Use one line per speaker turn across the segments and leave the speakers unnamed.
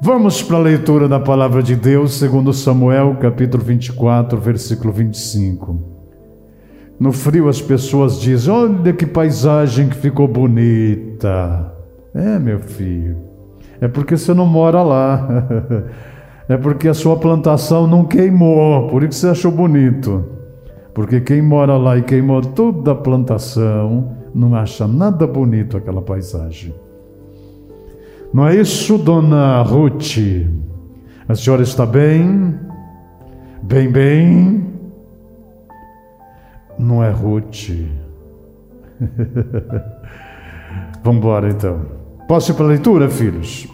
Vamos para a leitura da palavra de Deus, segundo Samuel, capítulo 24, versículo 25. No frio as pessoas dizem: "Olha que paisagem que ficou bonita". É, meu filho. É porque você não mora lá. É porque a sua plantação não queimou, por isso você achou bonito. Porque quem mora lá e queimou toda a plantação, não acha nada bonito aquela paisagem. Não é isso, dona Ruth? A senhora está bem? Bem, bem? Não é Ruth. Vamos embora então. Posso ir para a leitura, filhos?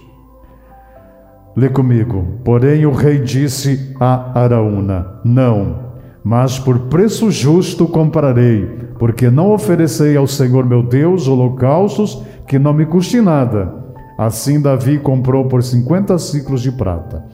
Lê comigo. Porém, o rei disse a Araúna: Não, mas por preço justo comprarei, porque não oferecei ao Senhor meu Deus holocaustos que não me custe nada Assim Davi comprou por 50 ciclos de prata.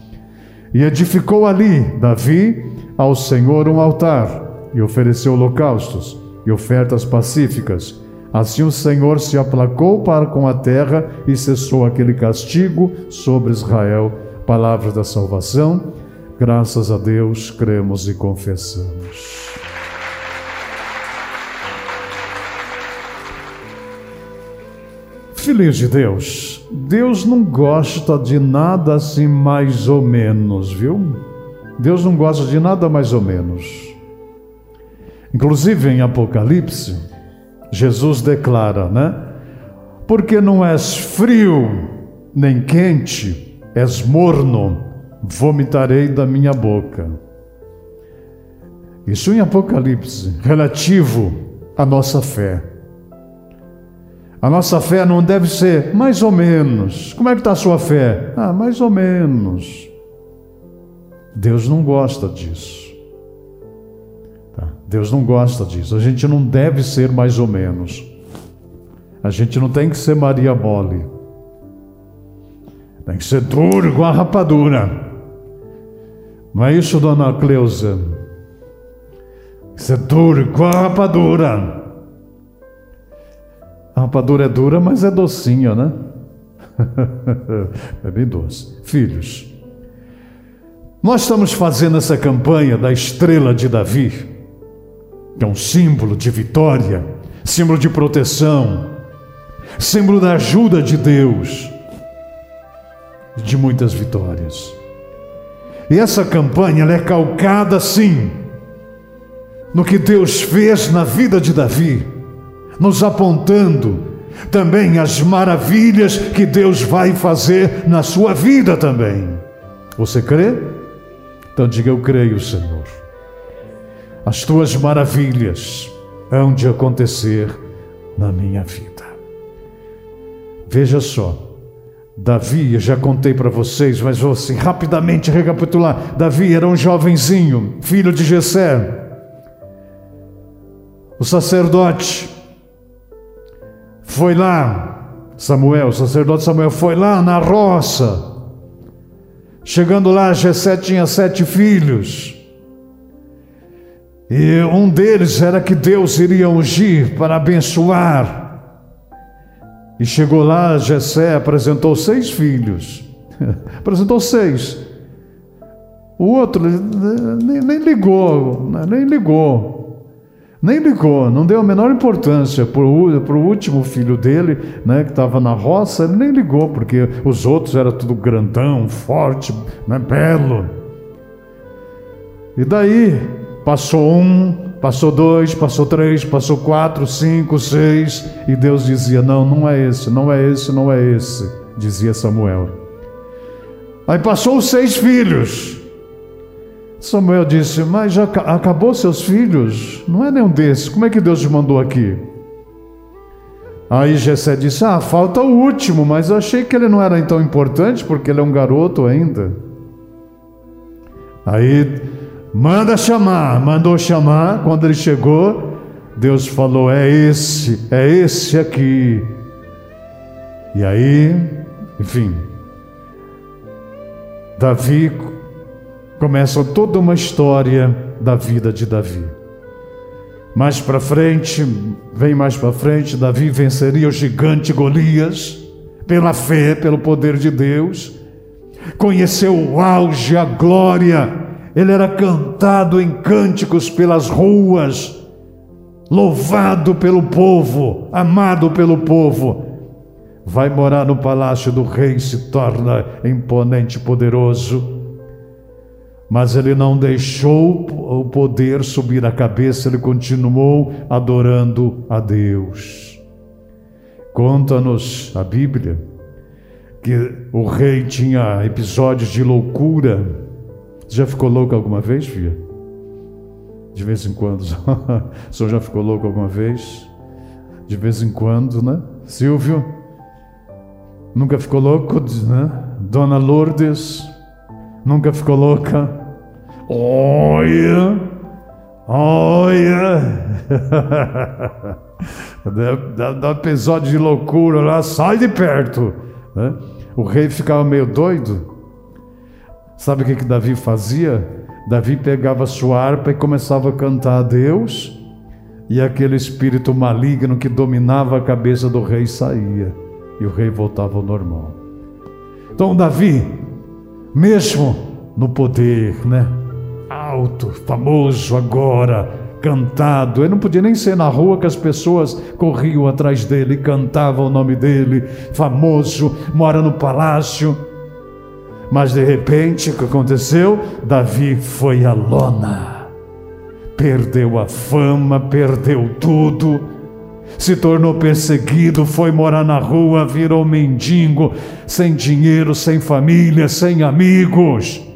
E edificou ali, Davi, ao Senhor um altar, e ofereceu holocaustos e ofertas pacíficas. Assim o Senhor se aplacou para com a terra e cessou aquele castigo sobre Israel. Palavra da salvação. Graças a Deus, cremos e confessamos. Filhos de Deus, Deus não gosta de nada assim mais ou menos, viu? Deus não gosta de nada mais ou menos. Inclusive em Apocalipse, Jesus declara, né? Porque não és frio nem quente, és morno, vomitarei da minha boca. Isso em Apocalipse, relativo à nossa fé. A nossa fé não deve ser mais ou menos. Como é que está a sua fé? Ah, mais ou menos. Deus não gosta disso. Tá? Deus não gosta disso. A gente não deve ser mais ou menos. A gente não tem que ser Maria Mole. Tem que ser duro igual a rapadura. Não é isso, dona Cleusa? Tem que ser duro igual a rapadura. A rapadura é dura, mas é docinha, né? é bem doce. Filhos, nós estamos fazendo essa campanha da estrela de Davi, que é um símbolo de vitória, símbolo de proteção, símbolo da ajuda de Deus, de muitas vitórias. E essa campanha é calcada, sim, no que Deus fez na vida de Davi nos apontando também as maravilhas que Deus vai fazer na sua vida também. Você crê? Então diga: Eu creio, Senhor. As tuas maravilhas hão de acontecer na minha vida. Veja só, Davi, eu já contei para vocês, mas vou assim rapidamente recapitular. Davi era um jovenzinho, filho de Jessé. O sacerdote foi lá, Samuel, o sacerdote Samuel, foi lá na roça. Chegando lá, Jessé tinha sete filhos. E um deles era que Deus iria ungir para abençoar. E chegou lá, Jessé apresentou seis filhos. apresentou seis. O outro nem, nem ligou, nem ligou. Nem ligou, não deu a menor importância para o último filho dele, né, que estava na roça, ele nem ligou, porque os outros eram tudo grandão, forte, né, belo. E daí passou um, passou dois, passou três, passou quatro, cinco, seis, e Deus dizia: Não, não é esse, não é esse, não é esse, dizia Samuel. Aí passou os seis filhos. Samuel disse: Mas já acabou seus filhos? Não é nenhum desses. Como é que Deus te mandou aqui? Aí Jessé disse: Ah, falta o último, mas eu achei que ele não era tão importante porque ele é um garoto ainda. Aí manda chamar, mandou chamar. Quando ele chegou, Deus falou: É esse, é esse aqui. E aí, enfim, Davi começa toda uma história da vida de Davi. Mais para frente, vem mais para frente, Davi venceria o gigante Golias pela fé, pelo poder de Deus. conheceu o auge, a glória, ele era cantado em cânticos pelas ruas, louvado pelo povo, amado pelo povo. Vai morar no palácio do rei, se torna imponente, poderoso. Mas ele não deixou o poder subir a cabeça, ele continuou adorando a Deus. Conta-nos a Bíblia que o rei tinha episódios de loucura. Já ficou louco alguma vez, filha? De vez em quando. o senhor já ficou louco alguma vez? De vez em quando, né? Silvio? Nunca ficou louco, né? Dona Lourdes? Nunca ficou louca? Olha! Olha! dá, dá um episódio de loucura lá, sai de perto. Né? O rei ficava meio doido. Sabe o que, que Davi fazia? Davi pegava sua harpa e começava a cantar a Deus, e aquele espírito maligno que dominava a cabeça do rei saía, e o rei voltava ao normal. Então, Davi, mesmo no poder, né? Alto, famoso agora, cantado. Ele não podia nem ser na rua que as pessoas corriam atrás dele, cantavam o nome dele, famoso, mora no palácio. Mas de repente, o que aconteceu? Davi foi a lona, perdeu a fama, perdeu tudo, se tornou perseguido, foi morar na rua, virou mendigo, sem dinheiro, sem família, sem amigos.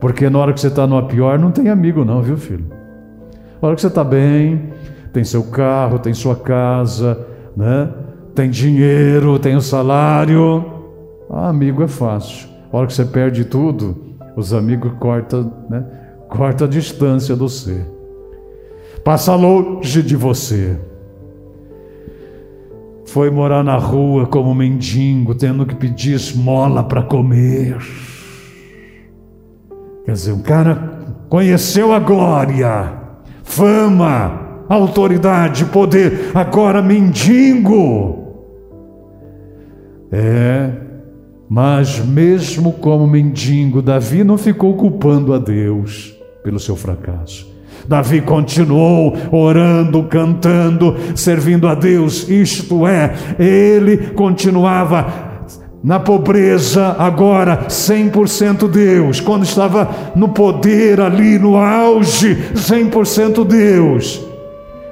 Porque na hora que você está numa pior, não tem amigo, não, viu, filho? Na hora que você está bem, tem seu carro, tem sua casa, né? tem dinheiro, tem o salário. Ah, amigo é fácil. Na hora que você perde tudo, os amigos cortam, né? corta a distância do você. Passa longe de você. Foi morar na rua como mendigo, tendo que pedir esmola para comer. Quer dizer, um cara conheceu a glória fama, autoridade, poder, agora mendigo. É, mas mesmo como mendigo, Davi não ficou culpando a Deus pelo seu fracasso. Davi continuou orando, cantando, servindo a Deus, isto é, ele continuava na pobreza, agora 100% Deus. Quando estava no poder ali, no auge, 100% Deus.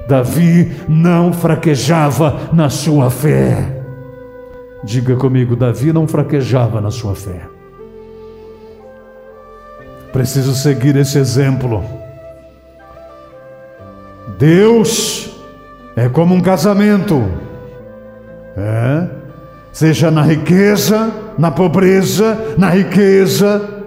Davi não fraquejava na sua fé. Diga comigo, Davi não fraquejava na sua fé. Preciso seguir esse exemplo. Deus é como um casamento. É? Seja na riqueza, na pobreza, na riqueza,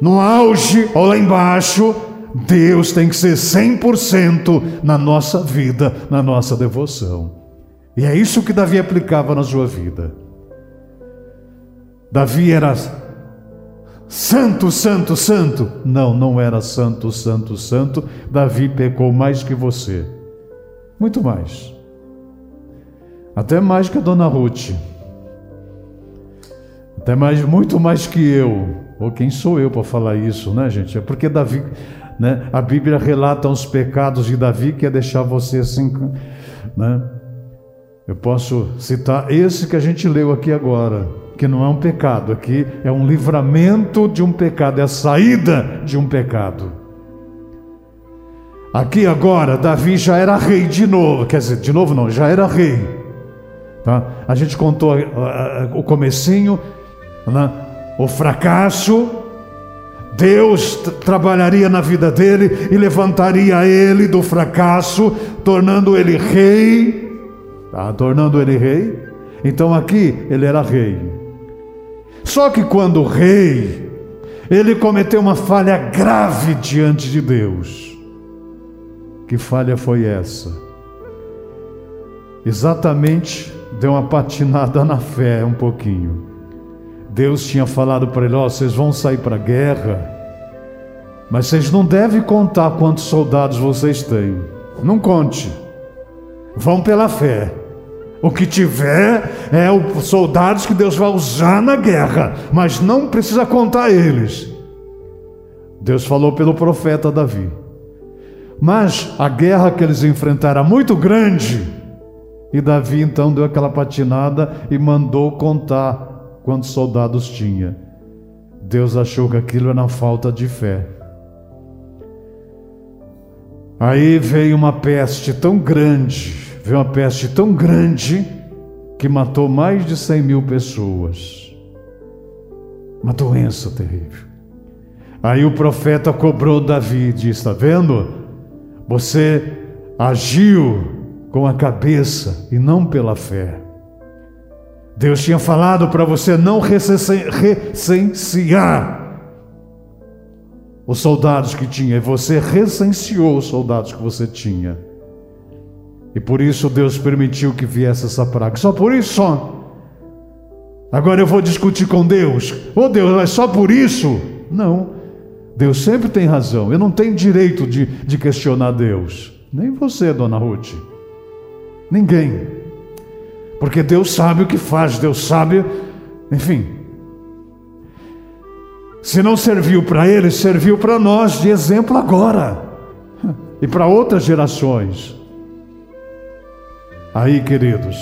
no auge ou lá embaixo, Deus tem que ser 100% na nossa vida, na nossa devoção. E é isso que Davi aplicava na sua vida. Davi era santo, santo, santo. Não, não era santo, santo, santo. Davi pecou mais que você. Muito mais. Até mais que a dona Ruth. Até mais, muito mais que eu. Ou quem sou eu para falar isso, né, gente? É porque Davi, né? A Bíblia relata os pecados de Davi que é deixar você assim, né? Eu posso citar esse que a gente leu aqui agora, que não é um pecado, aqui é um livramento de um pecado, é a saída de um pecado. Aqui agora, Davi já era rei de novo, quer dizer, de novo não, já era rei. Tá? A gente contou uh, uh, o comecinho? O fracasso. Deus trabalharia na vida dele e levantaria ele do fracasso, tornando ele rei, tá? tornando ele rei. Então aqui ele era rei. Só que quando rei, ele cometeu uma falha grave diante de Deus. Que falha foi essa? Exatamente deu uma patinada na fé um pouquinho. Deus tinha falado para ele: Ó, oh, vocês vão sair para a guerra, mas vocês não devem contar quantos soldados vocês têm. Não conte. Vão pela fé. O que tiver é os soldados que Deus vai usar na guerra, mas não precisa contar eles. Deus falou pelo profeta Davi. Mas a guerra que eles enfrentaram era muito grande. E Davi então deu aquela patinada e mandou contar quantos soldados tinha. Deus achou que aquilo era falta de fé. Aí veio uma peste tão grande, veio uma peste tão grande que matou mais de 100 mil pessoas. Uma doença terrível. Aí o profeta cobrou Davi e disse: Está vendo? Você agiu com a cabeça e não pela fé. Deus tinha falado para você não recensear os soldados que tinha, e você recenseou os soldados que você tinha. E por isso Deus permitiu que viesse essa praga. Só por isso só. Agora eu vou discutir com Deus. Oh Deus, mas só por isso? Não. Deus sempre tem razão. Eu não tenho direito de, de questionar Deus. Nem você, dona Ruth. Ninguém. Porque Deus sabe o que faz, Deus sabe, enfim, se não serviu para ele, serviu para nós de exemplo agora e para outras gerações. Aí, queridos,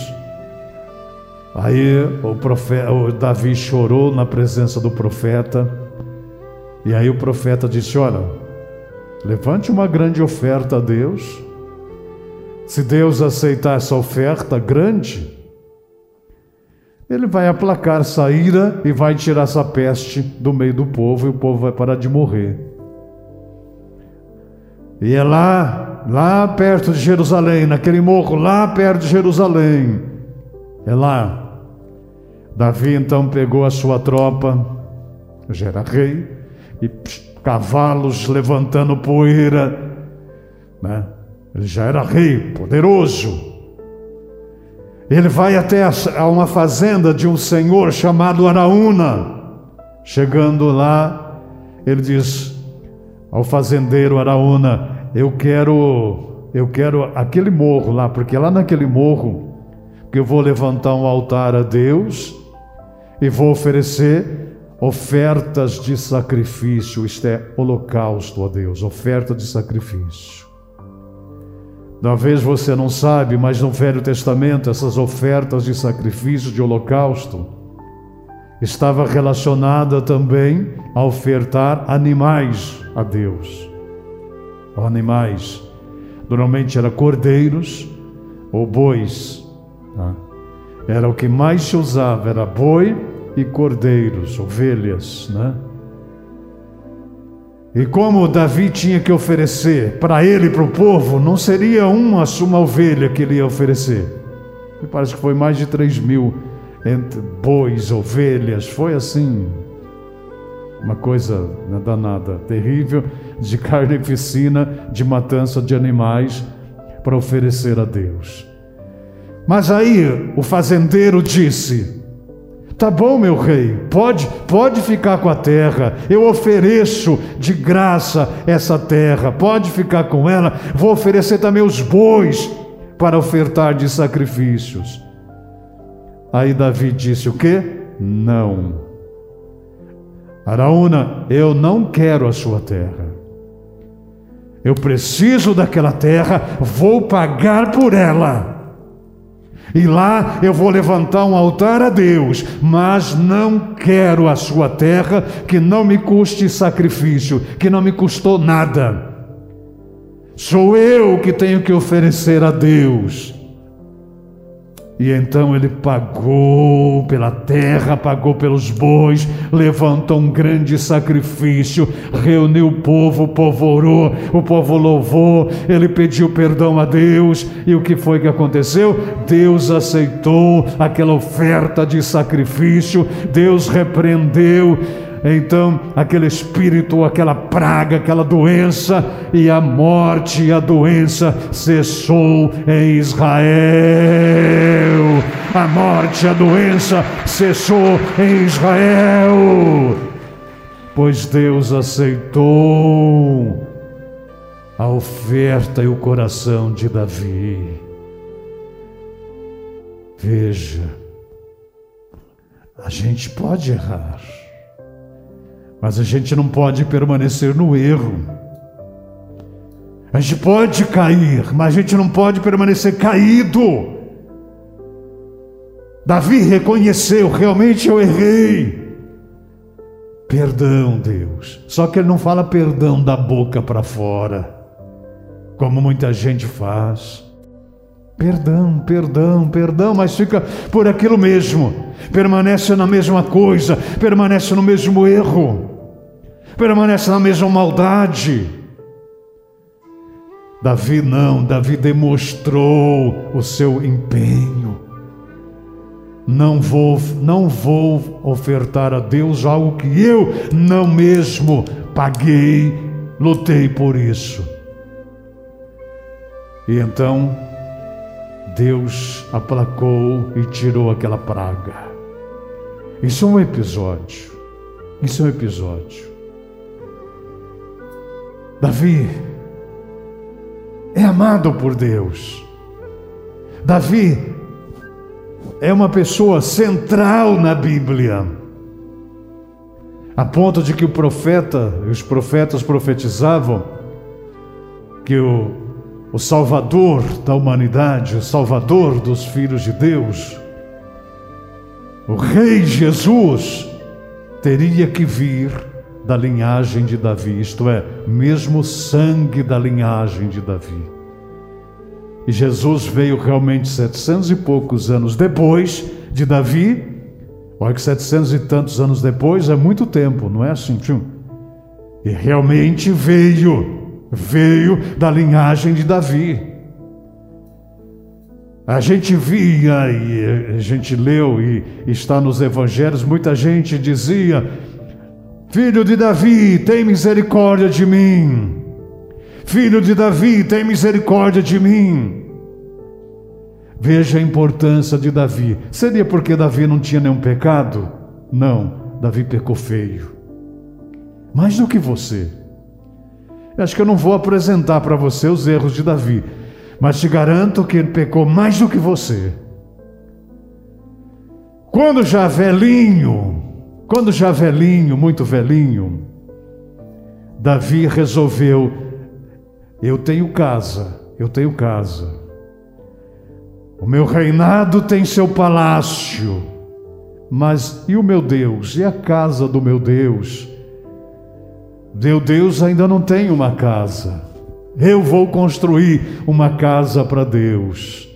aí o, profeta, o Davi chorou na presença do profeta, e aí o profeta disse: Olha, levante uma grande oferta a Deus. Se Deus aceitar essa oferta grande, ele vai aplacar essa ira e vai tirar essa peste do meio do povo e o povo vai parar de morrer. E é lá, lá perto de Jerusalém, naquele morro, lá perto de Jerusalém. É lá. Davi então pegou a sua tropa, já era rei, e cavalos levantando poeira, né? Ele já era rei, poderoso. Ele vai até a uma fazenda de um senhor chamado Araúna. Chegando lá, ele diz ao fazendeiro Araúna: "Eu quero, eu quero aquele morro lá, porque lá naquele morro que eu vou levantar um altar a Deus e vou oferecer ofertas de sacrifício, isto é holocausto a Deus, oferta de sacrifício. Talvez você não sabe, mas no Velho Testamento essas ofertas de sacrifício de holocausto estava relacionada também a ofertar animais a Deus. Animais. Normalmente era cordeiros ou bois. Tá? Era o que mais se usava, era boi e cordeiros, ovelhas, né? E como Davi tinha que oferecer para ele e para o povo, não seria uma, uma ovelha que ele ia oferecer. Me parece que foi mais de 3 mil entre bois, ovelhas, foi assim. Uma coisa danada, terrível, de carnificina, de matança de animais para oferecer a Deus. Mas aí o fazendeiro disse: Tá bom, meu rei, pode, pode ficar com a terra. Eu ofereço de graça essa terra. Pode ficar com ela. Vou oferecer também os bois para ofertar de sacrifícios. Aí Davi disse o quê? Não. Araúna, eu não quero a sua terra. Eu preciso daquela terra, vou pagar por ela. E lá eu vou levantar um altar a Deus, mas não quero a sua terra que não me custe sacrifício, que não me custou nada. Sou eu que tenho que oferecer a Deus. E então ele pagou pela terra, pagou pelos bois, levantou um grande sacrifício, reuniu o povo, o povo orou, o povo louvou, ele pediu perdão a Deus, e o que foi que aconteceu? Deus aceitou aquela oferta de sacrifício, Deus repreendeu então aquele espírito, aquela praga, aquela doença, e a morte e a doença cessou em Israel. A morte e a doença cessou em Israel, pois Deus aceitou a oferta e o coração de Davi. Veja, a gente pode errar, mas a gente não pode permanecer no erro. A gente pode cair, mas a gente não pode permanecer caído. Davi reconheceu: realmente eu errei. Perdão, Deus. Só que ele não fala perdão da boca para fora, como muita gente faz. Perdão, perdão, perdão, mas fica por aquilo mesmo, permanece na mesma coisa, permanece no mesmo erro, permanece na mesma maldade. Davi não, Davi demonstrou o seu empenho. Não vou, não vou ofertar a Deus algo que eu não mesmo paguei, lutei por isso. E então Deus aplacou e tirou aquela praga. Isso é um episódio. Isso é um episódio. Davi é amado por Deus. Davi é uma pessoa central na Bíblia, a ponto de que o profeta, os profetas profetizavam que o, o Salvador da humanidade, o Salvador dos filhos de Deus, o Rei Jesus, teria que vir da linhagem de Davi, isto é, mesmo sangue da linhagem de Davi. E Jesus veio realmente setecentos e poucos anos depois de Davi. Olha que setecentos e tantos anos depois é muito tempo, não é assim? E realmente veio, veio da linhagem de Davi. A gente via e a gente leu e está nos evangelhos, muita gente dizia: Filho de Davi, tem misericórdia de mim. Filho de Davi, tem misericórdia de mim. Veja a importância de Davi. Seria porque Davi não tinha nenhum pecado? Não, Davi pecou feio. Mais do que você. Acho que eu não vou apresentar para você os erros de Davi, mas te garanto que ele pecou mais do que você. Quando já velhinho, quando já velhinho, muito velhinho, Davi resolveu eu tenho casa, eu tenho casa. O meu reinado tem seu palácio. Mas e o meu Deus? E a casa do meu Deus? Meu Deus ainda não tem uma casa. Eu vou construir uma casa para Deus.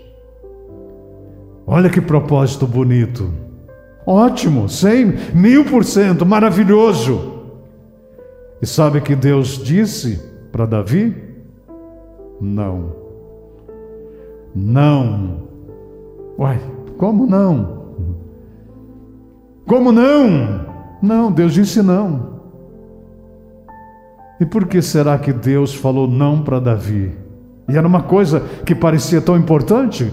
Olha que propósito bonito. Ótimo, cem, mil por cento, maravilhoso. E sabe que Deus disse para Davi? Não. Não. Uai, como não? Como não? Não, Deus disse não. E por que será que Deus falou não para Davi? E era uma coisa que parecia tão importante.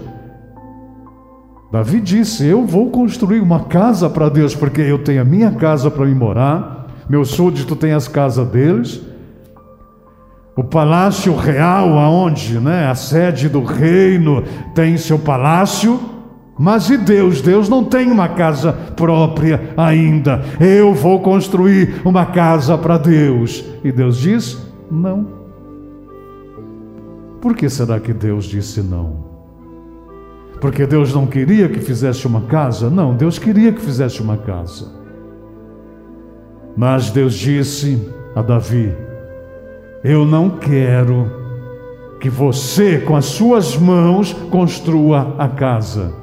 Davi disse: Eu vou construir uma casa para Deus, porque eu tenho a minha casa para me morar, meu súdito tem as casas deles, o palácio real, aonde né, a sede do reino tem seu palácio, mas e Deus? Deus não tem uma casa própria ainda. Eu vou construir uma casa para Deus. E Deus diz: não. Por que será que Deus disse não? Porque Deus não queria que fizesse uma casa? Não, Deus queria que fizesse uma casa. Mas Deus disse a Davi: eu não quero que você, com as suas mãos, construa a casa.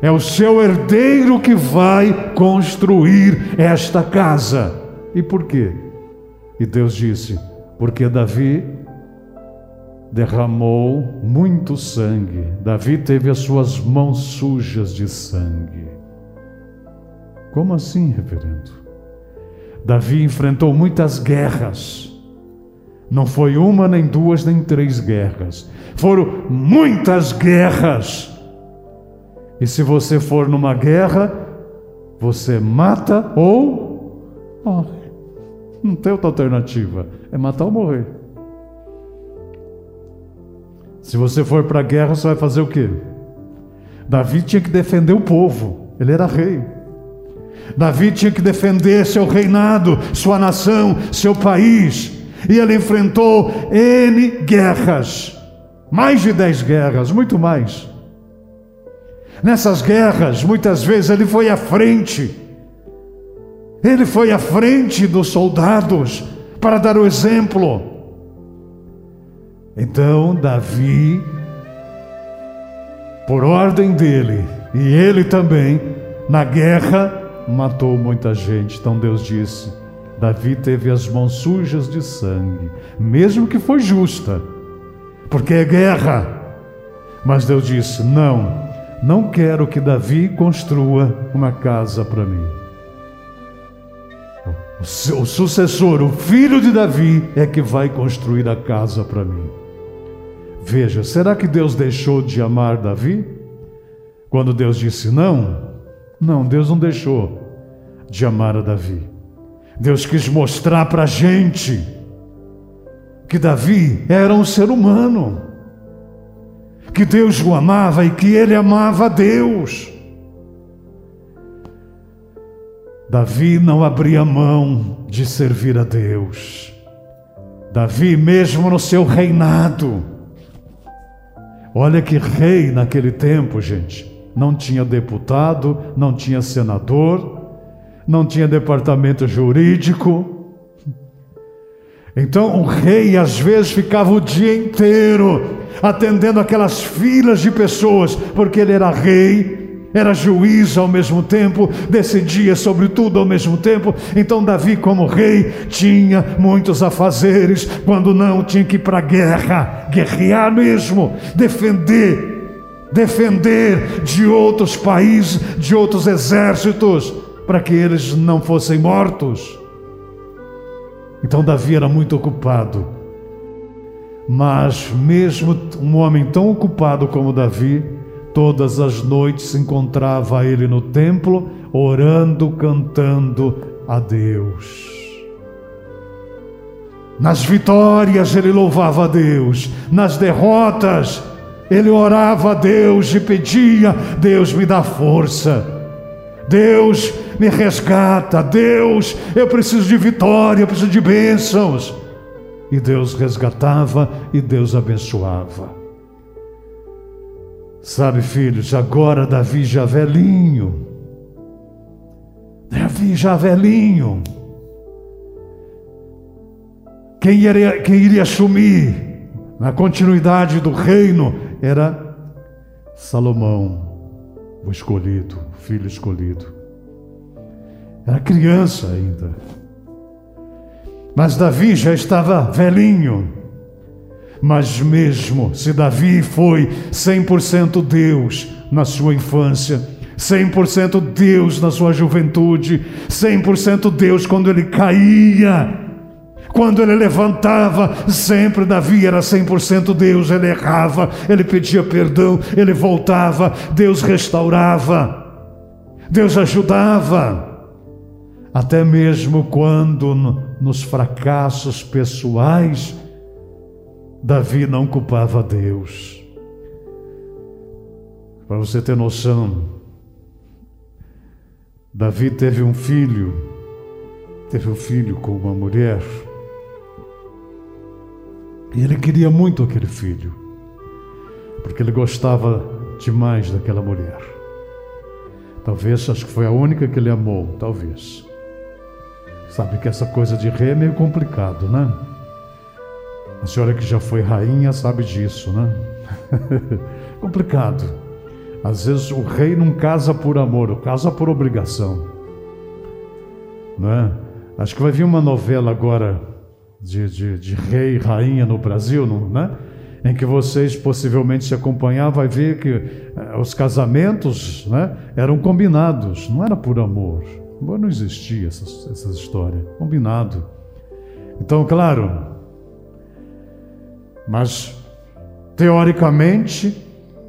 É o seu herdeiro que vai construir esta casa. E por quê? E Deus disse: porque Davi derramou muito sangue. Davi teve as suas mãos sujas de sangue. Como assim, reverendo? Davi enfrentou muitas guerras. Não foi uma, nem duas, nem três guerras. Foram muitas guerras. E se você for numa guerra, você mata ou morre. Não tem outra alternativa. É matar ou morrer. Se você for para a guerra, você vai fazer o quê? Davi tinha que defender o povo, ele era rei. Davi tinha que defender seu reinado, sua nação, seu país. E ele enfrentou N guerras, mais de dez guerras, muito mais. Nessas guerras, muitas vezes ele foi à frente, ele foi à frente dos soldados para dar o exemplo. Então, Davi, por ordem dele, e ele também, na guerra, matou muita gente. Então Deus disse: Davi teve as mãos sujas de sangue, mesmo que foi justa, porque é guerra. Mas Deus disse: Não, não quero que Davi construa uma casa para mim. O sucessor, o filho de Davi, é que vai construir a casa para mim. Veja, será que Deus deixou de amar Davi? Quando Deus disse não, não, Deus não deixou de amar a Davi. Deus quis mostrar para a gente que Davi era um ser humano, que Deus o amava e que ele amava a Deus. Davi não abria mão de servir a Deus. Davi, mesmo no seu reinado, olha que rei naquele tempo, gente não tinha deputado, não tinha senador, não tinha departamento jurídico. Então o rei às vezes ficava o dia inteiro atendendo aquelas filas de pessoas, porque ele era rei, era juiz ao mesmo tempo, decidia sobre tudo ao mesmo tempo. Então, Davi, como rei, tinha muitos afazeres, quando não, tinha que ir para a guerra, guerrear mesmo, defender defender de outros países, de outros exércitos, para que eles não fossem mortos. Então Davi era muito ocupado. Mas mesmo um homem tão ocupado como Davi, todas as noites se encontrava ele no templo, orando, cantando a Deus. Nas vitórias ele louvava a Deus, nas derrotas ele orava a Deus e pedia: Deus me dá força, Deus me resgata, Deus, eu preciso de vitória, eu preciso de bênçãos. E Deus resgatava e Deus abençoava. Sabe, filhos, agora Davi já velhinho, Davi já velhinho, quem iria, quem iria assumir na continuidade do reino era Salomão, o escolhido, o filho escolhido. Era criança ainda. Mas Davi já estava velhinho. Mas mesmo se Davi foi 100% Deus na sua infância, 100% Deus na sua juventude, 100% Deus quando ele caía, quando ele levantava, sempre Davi era 100% Deus, ele errava, ele pedia perdão, ele voltava, Deus restaurava, Deus ajudava. Até mesmo quando nos fracassos pessoais, Davi não culpava Deus. Para você ter noção, Davi teve um filho, teve um filho com uma mulher e ele queria muito aquele filho, porque ele gostava demais daquela mulher. Talvez, acho que foi a única que ele amou, talvez. Sabe que essa coisa de rei é meio complicado, né? A senhora que já foi rainha sabe disso, né? complicado. Às vezes o rei não casa por amor, casa por obrigação. Né? Acho que vai vir uma novela agora de, de, de rei e rainha no Brasil, não, né? em que vocês possivelmente se acompanhar, vai ver que eh, os casamentos né, eram combinados, não era por amor. Amor não existia essas, essas histórias, combinado. Então, claro, mas teoricamente,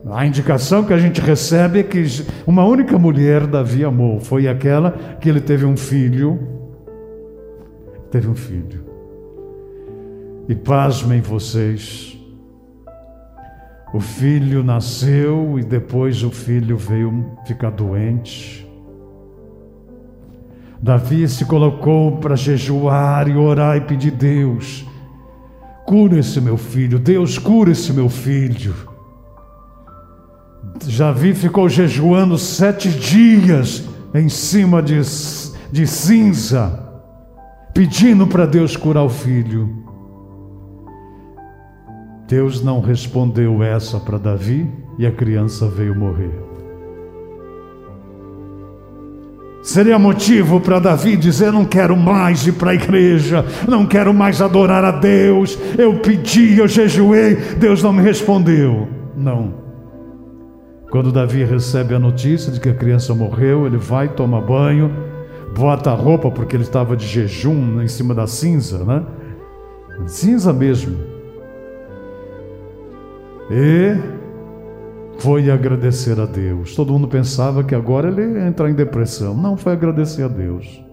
a indicação que a gente recebe é que uma única mulher Davi amou, foi aquela que ele teve um filho, teve um filho. E pasmem vocês, O filho nasceu e depois o filho veio ficar doente. Davi se colocou para jejuar e orar e pedir: Deus, cura esse meu filho, Deus, cura esse meu filho. Davi ficou jejuando sete dias em cima de, de cinza, pedindo para Deus curar o filho. Deus não respondeu essa para Davi e a criança veio morrer. Seria motivo para Davi dizer: Não quero mais ir para a igreja, não quero mais adorar a Deus. Eu pedi, eu jejuei, Deus não me respondeu. Não. Quando Davi recebe a notícia de que a criança morreu, ele vai, toma banho, bota a roupa, porque ele estava de jejum em cima da cinza, né? Cinza mesmo. E foi agradecer a Deus. Todo mundo pensava que agora ele ia entrar em depressão. Não, foi agradecer a Deus.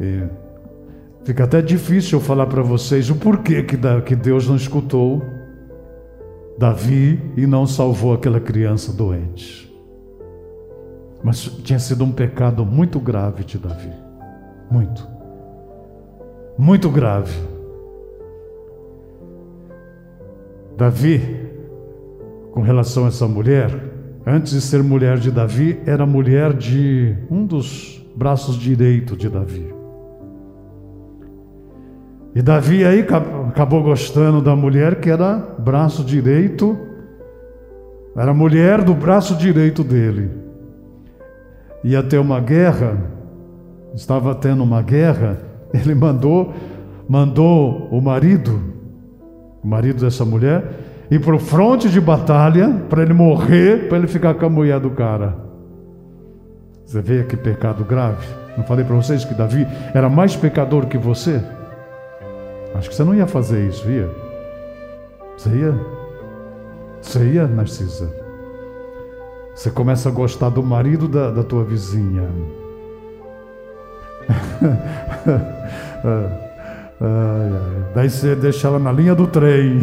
E fica até difícil eu falar para vocês o porquê que Deus não escutou Davi e não salvou aquela criança doente. Mas tinha sido um pecado muito grave de Davi. Muito. Muito grave. Davi, com relação a essa mulher, antes de ser mulher de Davi, era mulher de um dos braços direitos de Davi. E Davi aí acabou gostando da mulher que era braço direito, era mulher do braço direito dele. Ia ter uma guerra, estava tendo uma guerra, ele mandou mandou o marido o marido dessa mulher, ir para o fronte de batalha para ele morrer, para ele ficar com a mulher do cara. Você vê que pecado grave. Não falei para vocês que Davi era mais pecador que você? Acho que você não ia fazer isso, ia? Você ia? Você ia, Narcisa? Você começa a gostar do marido da, da tua vizinha. Ai, ai. Daí você deixa ela na linha do trem,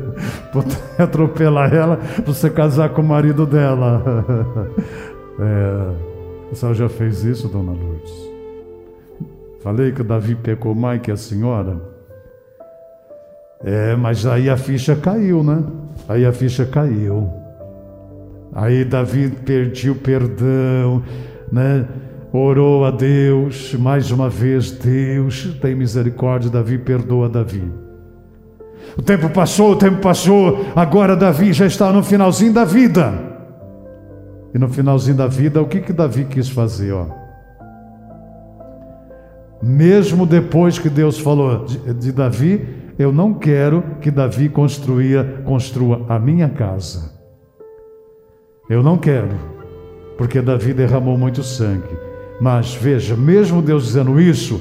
atropelar ela para você casar com o marido dela. É, a senhora já fez isso, dona Lourdes? Falei que o Davi pecou mais que a senhora? É, mas aí a ficha caiu, né? Aí a ficha caiu. Aí Davi perdeu perdão, né? Orou a Deus, mais uma vez, Deus tem misericórdia, Davi perdoa Davi. O tempo passou, o tempo passou, agora Davi já está no finalzinho da vida. E no finalzinho da vida, o que que Davi quis fazer, ó? Mesmo depois que Deus falou de, de Davi, eu não quero que Davi construía, construa a minha casa. Eu não quero, porque Davi derramou muito sangue. Mas veja, mesmo Deus dizendo isso,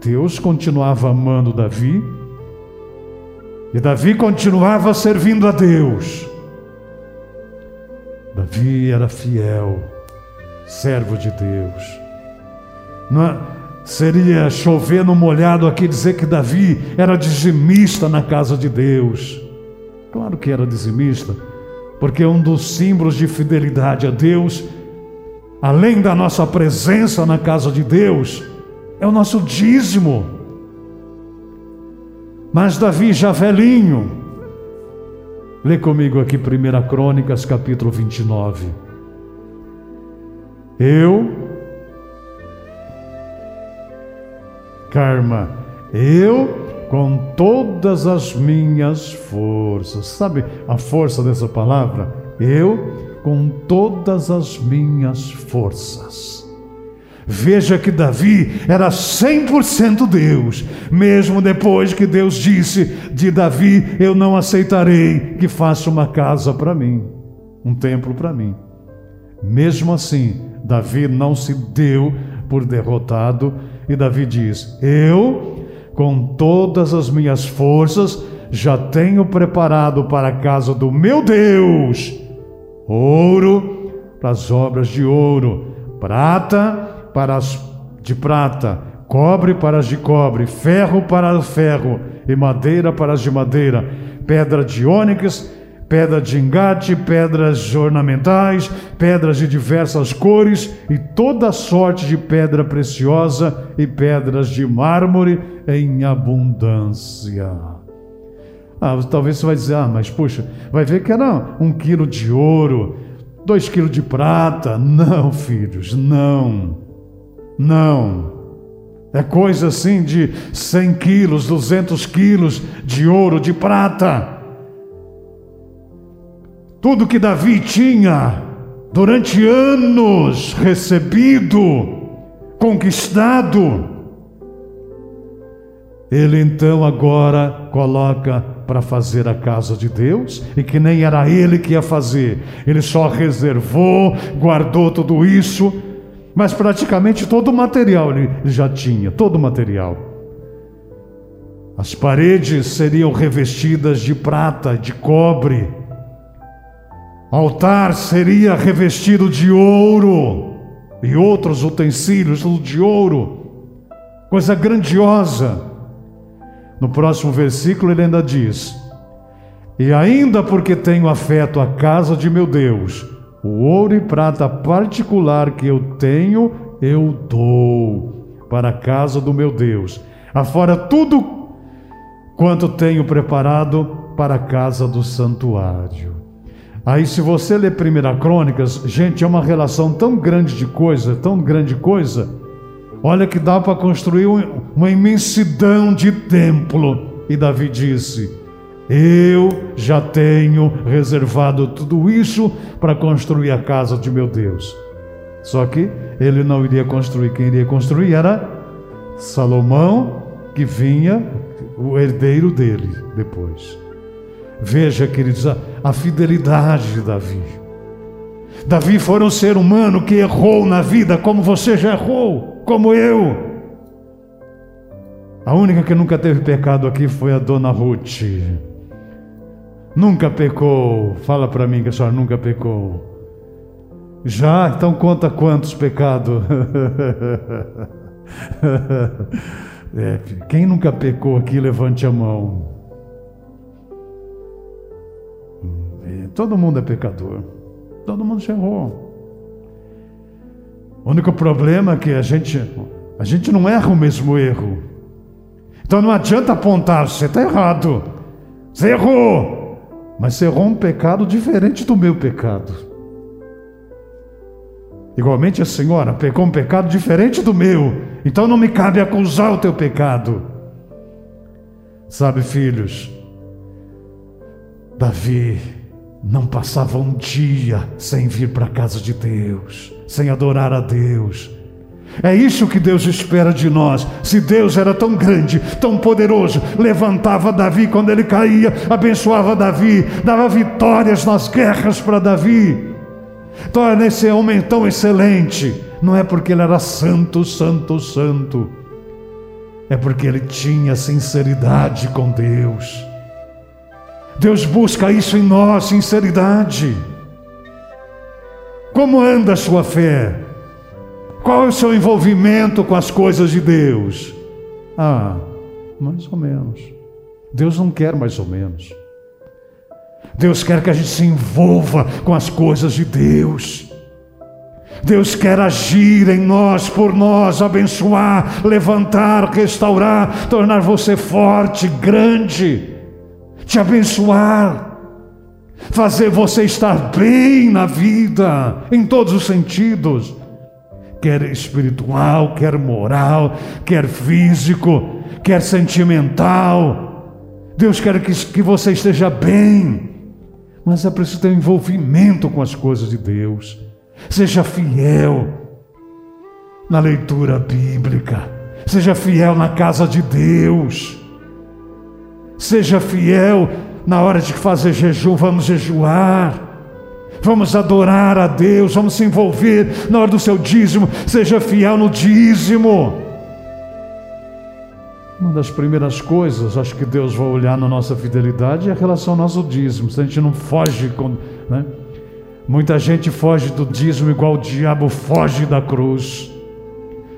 Deus continuava amando Davi, e Davi continuava servindo a Deus. Davi era fiel, servo de Deus. Não é, seria chover no molhado aqui dizer que Davi era dizimista na casa de Deus. Claro que era dizimista, porque um dos símbolos de fidelidade a Deus além da nossa presença na casa de Deus, é o nosso dízimo. Mas Davi já velhinho, lê comigo aqui 1 Crônicas, capítulo 29. Eu, Karma, eu com todas as minhas forças, sabe a força dessa palavra? Eu com todas as minhas forças. Veja que Davi era 100% Deus, mesmo depois que Deus disse de Davi: Eu não aceitarei que faça uma casa para mim, um templo para mim. Mesmo assim, Davi não se deu por derrotado, e Davi diz: Eu, com todas as minhas forças, já tenho preparado para a casa do meu Deus ouro para as obras de ouro, prata para as de prata, cobre para as de cobre, ferro para o ferro e madeira para as de madeira, pedra de ônix, pedra de engate, pedras ornamentais, pedras de diversas cores e toda sorte de pedra preciosa e pedras de mármore em abundância. Ah, talvez você vai dizer, ah, mas puxa, vai ver que era um quilo de ouro, dois quilos de prata. Não, filhos, não, não. É coisa assim de 100 quilos, 200 quilos de ouro, de prata. Tudo que Davi tinha durante anos recebido, conquistado, ele então agora coloca para fazer a casa de Deus, e que nem era ele que ia fazer, ele só reservou, guardou tudo isso, mas praticamente todo o material ele já tinha, todo o material. As paredes seriam revestidas de prata, de cobre, altar seria revestido de ouro e outros utensílios de ouro, coisa grandiosa. No próximo versículo ele ainda diz: E ainda porque tenho afeto à casa de meu Deus, o ouro e prata particular que eu tenho, eu dou para a casa do meu Deus, afora tudo quanto tenho preparado para a casa do santuário. Aí, se você ler Primeira Crônicas, gente, é uma relação tão grande de coisa, tão grande coisa. Olha que dá para construir uma imensidão de templo. E Davi disse: Eu já tenho reservado tudo isso para construir a casa de meu Deus. Só que ele não iria construir, quem iria construir era Salomão, que vinha o herdeiro dele depois. Veja, queridos, a, a fidelidade de Davi. Davi foi um ser humano que errou na vida, como você já errou, como eu. A única que nunca teve pecado aqui foi a dona Ruth. Nunca pecou. Fala para mim que a senhora nunca pecou. Já? Então conta quantos pecados. é, quem nunca pecou aqui, levante a mão. Todo mundo é pecador. Todo mundo já errou. O único problema é que a gente, a gente não erra o mesmo erro. Então não adianta apontar, você está errado. Você errou. Mas você errou um pecado diferente do meu pecado. Igualmente a senhora pecou um pecado diferente do meu. Então não me cabe acusar o teu pecado. Sabe, filhos, Davi não passava um dia sem vir para a casa de Deus, sem adorar a Deus. É isso que Deus espera de nós. Se Deus era tão grande, tão poderoso, levantava Davi quando ele caía, abençoava Davi, dava vitórias nas guerras para Davi. Torna esse homem tão excelente. Não é porque ele era santo, santo, santo. É porque ele tinha sinceridade com Deus. Deus busca isso em nós, sinceridade. Como anda a sua fé? Qual é o seu envolvimento com as coisas de Deus? Ah, mais ou menos. Deus não quer mais ou menos. Deus quer que a gente se envolva com as coisas de Deus. Deus quer agir em nós, por nós, abençoar, levantar, restaurar, tornar você forte, grande te abençoar, fazer você estar bem na vida, em todos os sentidos, quer espiritual, quer moral, quer físico, quer sentimental. Deus quer que, que você esteja bem, mas é preciso ter um envolvimento com as coisas de Deus. Seja fiel na leitura bíblica, seja fiel na casa de Deus. Seja fiel na hora de fazer jejum, vamos jejuar. Vamos adorar a Deus, vamos se envolver na hora do seu dízimo. Seja fiel no dízimo. Uma das primeiras coisas, acho que Deus vai olhar na nossa fidelidade é a relação ao nosso dízimo. Se a gente não foge, com, né? muita gente foge do dízimo igual o diabo foge da cruz.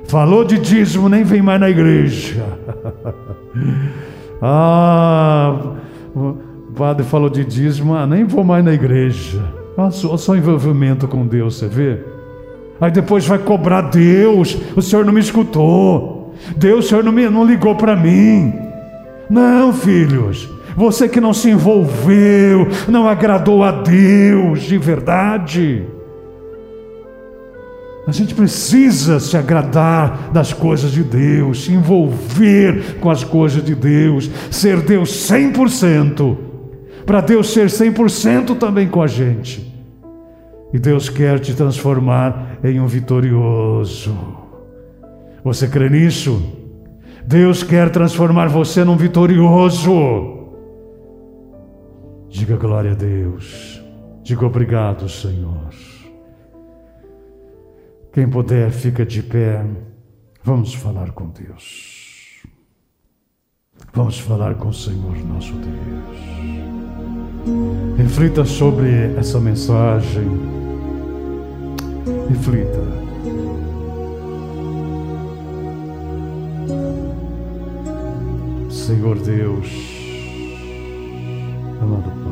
Falou de dízimo, nem vem mais na igreja. Ah, O padre falou de dízimo, ah, nem vou mais na igreja. Olha só, só envolvimento com Deus, você vê? Aí depois vai cobrar Deus, o senhor não me escutou. Deus, o senhor não, me, não ligou para mim. Não, filhos, você que não se envolveu, não agradou a Deus de verdade. A gente precisa se agradar das coisas de Deus, se envolver com as coisas de Deus, ser Deus 100%, para Deus ser 100% também com a gente. E Deus quer te transformar em um vitorioso. Você crê nisso? Deus quer transformar você num vitorioso. Diga glória a Deus. Diga obrigado, Senhor. Quem puder, fica de pé. Vamos falar com Deus. Vamos falar com o Senhor nosso Deus. Reflita sobre essa mensagem. Reflita. Senhor Deus, amado Pai,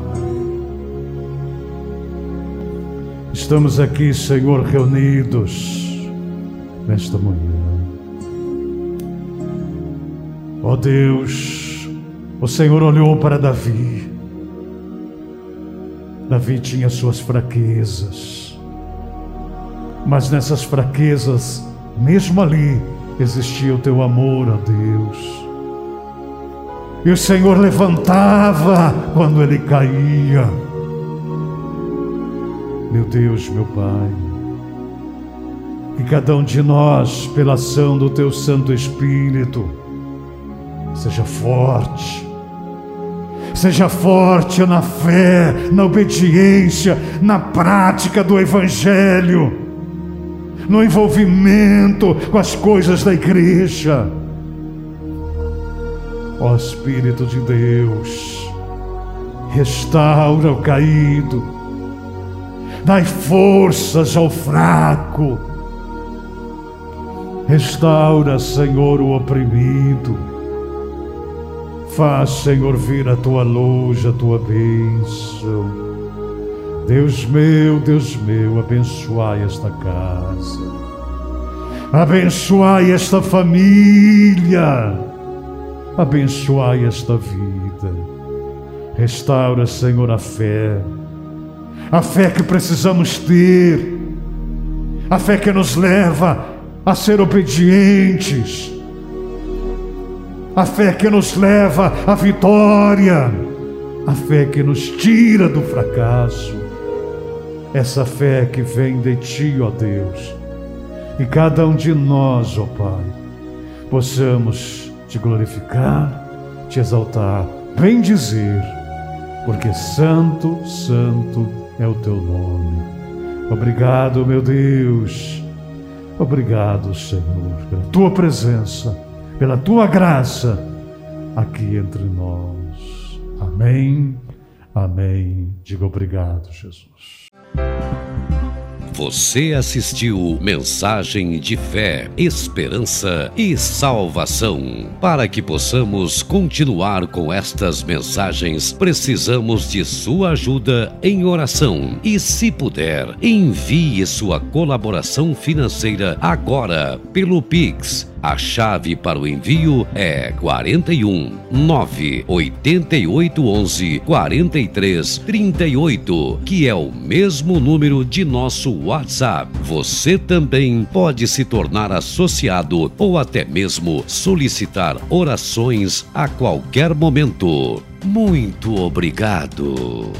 estamos aqui, Senhor, reunidos nesta manhã. Ó oh Deus, o Senhor olhou para Davi. Davi tinha suas fraquezas, mas nessas fraquezas, mesmo ali, existia o teu amor a Deus. E o Senhor levantava quando ele caía. Meu Deus, meu Pai, que cada um de nós, pela ação do Teu Santo Espírito, seja forte, seja forte na fé, na obediência, na prática do Evangelho, no envolvimento com as coisas da igreja. Ó Espírito de Deus, restaura o caído, dai forças ao fraco, restaura, Senhor, o oprimido, faz, Senhor, vir a tua luz, a tua bênção. Deus meu, Deus meu, abençoai esta casa, abençoai esta família. Abençoai esta vida. Restaura, Senhor, a fé, a fé que precisamos ter, a fé que nos leva a ser obedientes, a fé que nos leva à vitória, a fé que nos tira do fracasso, essa fé que vem de Ti, ó Deus, e cada um de nós, ó Pai, possamos te glorificar, te exaltar, bem dizer, porque santo, santo é o teu nome. Obrigado, meu Deus. Obrigado, Senhor, pela tua presença, pela tua graça aqui entre nós. Amém. Amém. Diga obrigado, Jesus.
Você assistiu Mensagem de Fé, Esperança e Salvação. Para que possamos continuar com estas mensagens, precisamos de sua ajuda em oração. E se puder, envie sua colaboração financeira agora pelo Pix a chave para o envio é 41 9 88 11 43 38, que é o mesmo número de nosso WhatsApp. Você também pode se tornar associado ou até mesmo solicitar orações a qualquer momento. Muito obrigado.